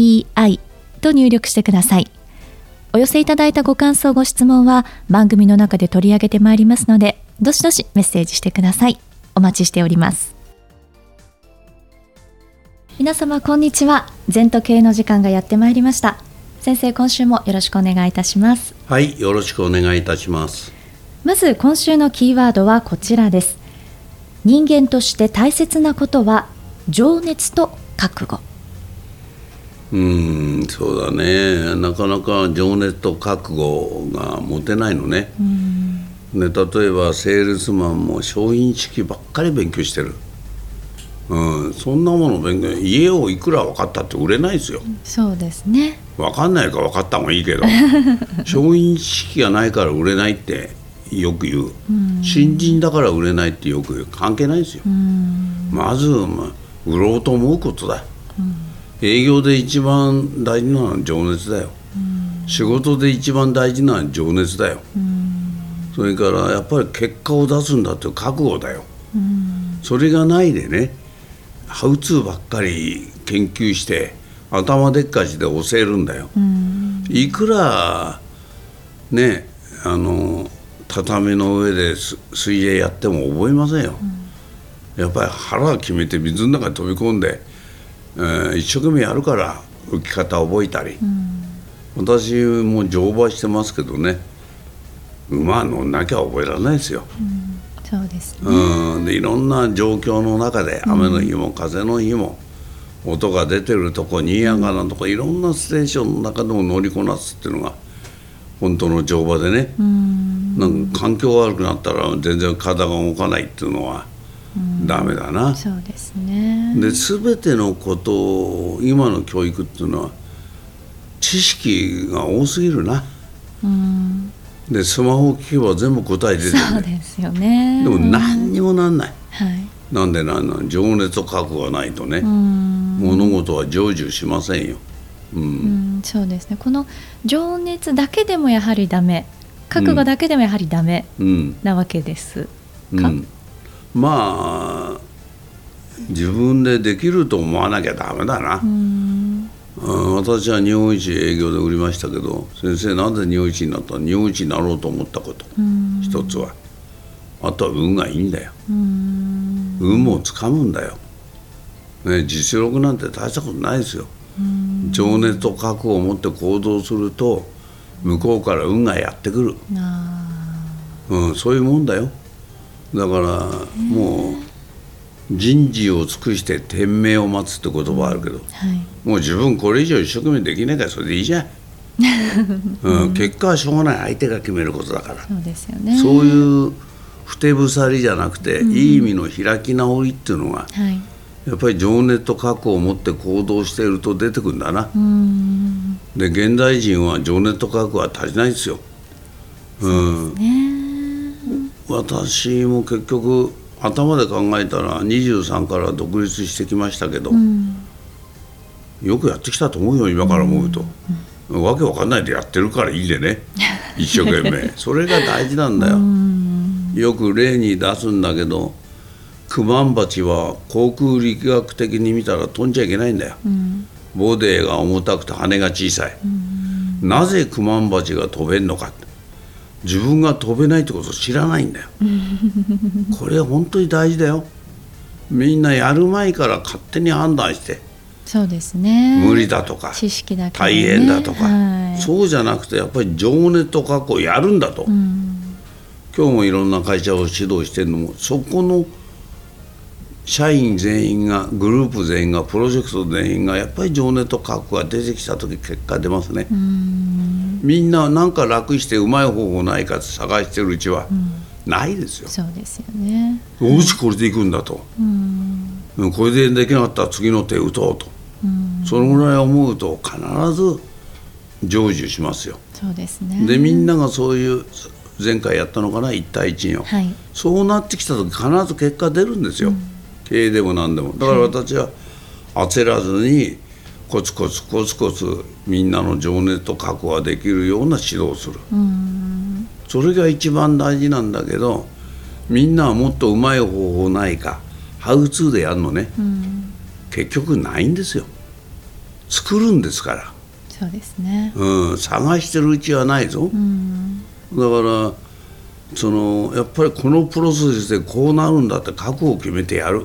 ZENTOKEIEI と入力してください。お寄せいただいたご感想、ご質問は番組の中で取り上げてまいりますので、どしどしメッセージしてください。お待ちしております。皆様こんにちは。全都系の時間がやってまいりました。先生、今週もよろしくお願いいたします。はい、よろしくお願いいたします。まず今週のキーワードはこちらです。人間として大切なことは情熱と覚悟うんそうだね。なかなか情熱と覚悟が持てないのね。ね例えばセールスマンも商品式ばっかり勉強してる、うん、そんなもの勉強家をいくら分かったって売れないですよ。そうですね。分かんないか分かった方がいいけど 商品式がないから売れないってよく言う、新人だから売れないってよく言う。関係ないですよ、まず、まあ、売ろうと思うことだ、営業で一番大事なのは情熱だよ、仕事で一番大事なのは情熱だよ、それからやっぱり結果を出すんだっていう覚悟だよ、それがないでねハウツーばっかり研究して頭でっかちで教えるんだよ、いくらねあの畳の上で水泳やっても覚えませんよ、うん、やっぱり腹決めて水の中に飛び込んで、えー、一生懸命やるから浮き方覚えたり、うん、私も乗馬してますけどね。馬乗んなきゃ覚えられないですよ、うん、そうですね、うん、でいろんな状況の中で雨の日も風の日も、音が出てるとこ新山なとこいろんなステーションの中でも乗りこなすっていうのが本当の乗馬でね、なんか環境が悪くなったら全然体が動かないっていうのはダメだな。そうですね。で全てのことを今の教育っていうのは知識が多すぎるな。うん。でスマホを聞けば全部答え出てる、ね、そうですよね。でも何にもなんない、はい、なんでなんなん？情熱と覚悟がないとね。物事は成就しませんよ。うん、そうですね。この情熱だけでもやはりダメ。覚悟だけでもやはりダメなわけですか、うん、まあ自分でできると思わなきゃダメだな、うん、私は日本一営業で売りましたけど先生なぜ日本一になった？日本一になろうと思ったこと、一つは。あとは運がいいんだよ、運もつかむんだよ、ね、実力なんて大したことないですよ。情熱と覚悟を持って行動すると向こうから運がやってくる、うん、そういうもんだよだからもう人事を尽くして天命を待つって言葉あるけど、はい、もう自分これ以上一生懸命できないからそれでいいじゃん、うん、結果はしょうがない。相手が決めることだから。そうですよね。そういうふてぶさりじゃなくて、うん、いい意味の開き直りっていうのが、はい。やっぱり情熱と覚悟を持って行動していると出てくるんだな。で現代人は情熱と覚悟は足りないですよ。うん、私も結局頭で考えたら23から独立してきましたけど、うん、よくやってきたと思うよ今から思うと、うん、わけわかんないでやってるからいいでね。一生懸命。それが大事なんだよ、よく例に出すんだけどクマンバチは航空力学的に見たら飛んじゃいけないんだよ、うん、ボディが重たくて羽が小さい、うん、なぜクマンバチが飛べんのか自分が飛べないってことを知らないんだよ。これは本当に大事だよ。みんなやる前から勝手に判断して。そうですね。無理だとか知識だけ、ね、大変だとか、はい、そうじゃなくてやっぱり情熱とかこうやるんだと、うん、今日もいろんな会社を指導してるのもそこの社員全員がグループ全員がプロジェクト全員がやっぱり情熱と覚悟が出てきた時結果出ますねみんななんか楽してうまい方法ないかって探してるうちは、ないですよ。そうですよね。おうちこれでいくんだと。これでできなかったら次の手打とうと。そのぐらい思うと必ず成就しますよ。そうですね。でみんながそういう前回やったのかな？1対1を、はい。そうなってきた時必ず結果出るんですよ、経営でも何でも。だから私は焦らずにコツコツコツコツみんなの情熱と覚悟ができるような指導をする、それが一番大事なんだけどみんなはもっとうまい方法ないかハウツーでやるのね、結局ないんですよ。作るんですから、そうですね。うん、探してるうちはないぞ、だからそのやっぱりこのプロセスでこうなるんだって覚悟を決めてやる、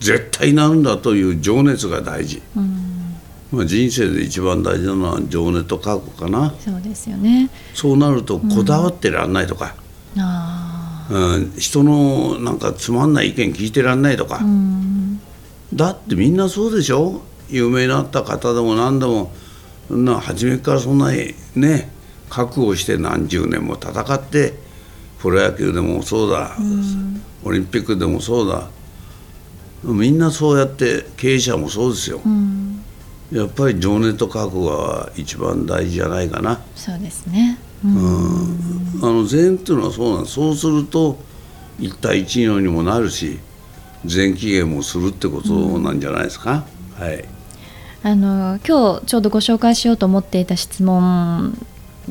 絶対なるんだという情熱が大事、まあ、人生で一番大事なのは情熱と覚悟かな。そうですよね。そうなるとこだわってらんないとか、あうん。人のなんかつまんない意見聞いてらんないとか、あうん。だってみんなそうでしょ？有名になった方でも何でも。そんな初めからそんなにね覚悟して何十年も戦ってプロ野球でもそうだ、オリンピックでもそうだ。みんなそうやって経営者もそうですよ、うんやっぱり情熱と覚悟が一番大事じゃないかな、そうですね。うん。あの禅っていうのはそうなんそうすると一対一のにもなるし全期限もするってことなんじゃないですか、はい。あの今日ちょうどご紹介しようと思っていた質問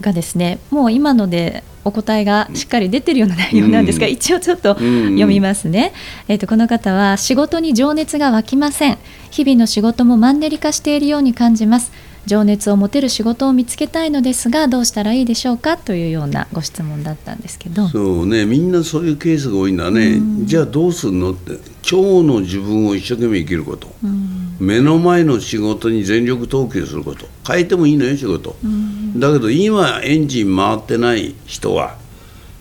がですねもう今のでお答えがしっかり出てるような内容なんですが、うん。一応ちょっとうん読みますね、えっとこの方は仕事に情熱が湧きません日々の仕事もマンネリ化しているように感じます。情熱を持てる仕事を見つけたいのですがどうしたらいいでしょうか？というようなご質問だったんですけど。そうね。みんなそういうケースが多いんだね、じゃあどうするのって。今日の自分を一生懸命生きること、目の前の仕事に全力投球すること。変えてもいいのよ仕事、だけど今エンジン回ってない人は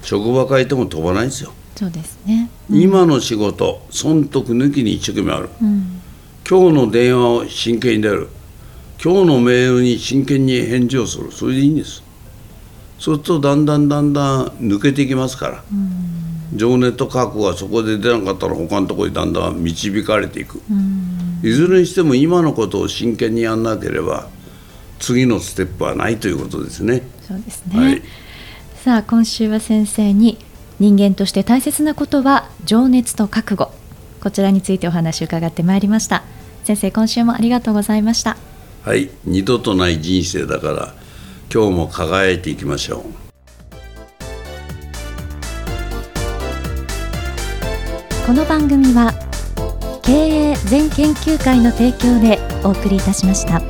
職場変えても飛ばないですよ、そうですね。今の仕事損得抜きに一生懸命ある、うん今日の電話を真剣に出る。今日のメールに真剣に返事をする。それでいいんです。そうするとだんだんだんだん抜けていきますから、情熱と覚悟がそこで出なかったら他のところにだんだん導かれていく、いずれにしても今のことを真剣にやんなければ次のステップはないということですね。そうですね、はい。さあ今週は先生に人間として大切なことは情熱と覚悟。こちらについてお話を伺ってまいりました先生今週もありがとうございましたはい、二度とない人生だから今日も輝いていきましょう。この番組は経営全研究会の提供でお送りいたしました。